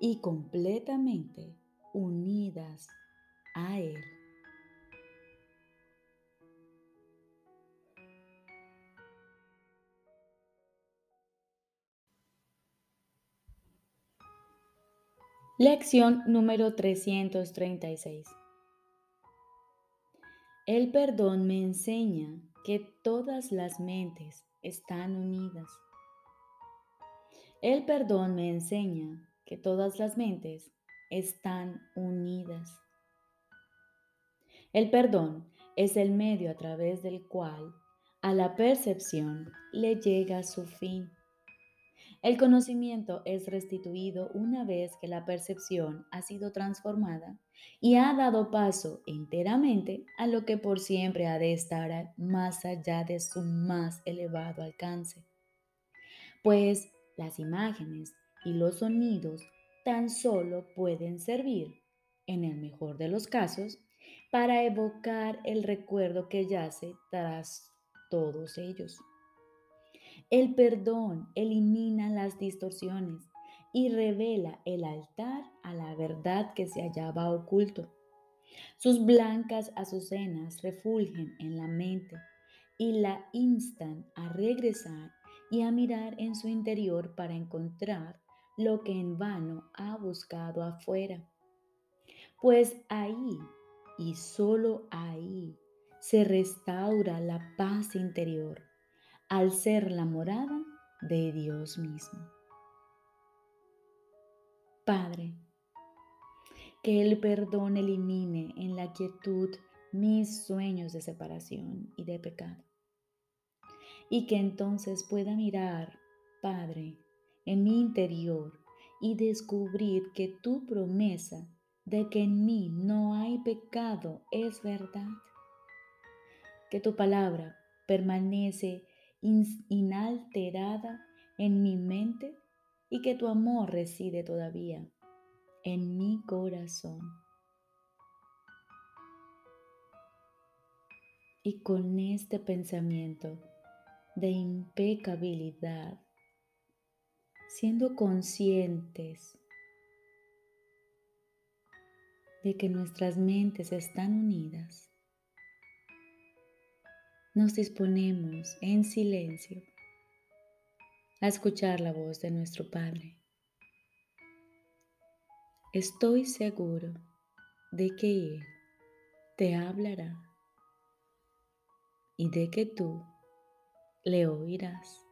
y completamente unidas a Él. Lección número 336. El perdón me enseña que todas las mentes están unidas. El perdón me enseña que todas las mentes están unidas. El perdón es el medio a través del cual a la percepción le llega su fin. El conocimiento es restituido una vez que la percepción ha sido transformada y ha dado paso enteramente a lo que por siempre ha de estar más allá de su más elevado alcance. Pues las imágenes y los sonidos tan solo pueden servir, en el mejor de los casos, para evocar el recuerdo que yace tras todos ellos. El perdón elimina las distorsiones y revela el altar a la verdad que se hallaba oculto. Sus blancas azucenas refulgen en la mente y la instan a regresar y a mirar en su interior para encontrar lo que en vano ha buscado afuera. Pues ahí y solo ahí se restaura la paz interior al ser la morada de Dios mismo. Padre, que el perdón elimine en la quietud mis sueños de separación y de pecado. Y que entonces pueda mirar, Padre, en mi interior y descubrir que tu promesa de que en mí no hay pecado es verdad. Que tu palabra permanece inalterada en mi mente y que tu amor reside todavía en mi corazón. Y con este pensamiento de impecabilidad, siendo conscientes de que nuestras mentes están unidas, nos disponemos en silencio a escuchar la voz de nuestro Padre. Estoy seguro de que Él te hablará y de que tú le oirás.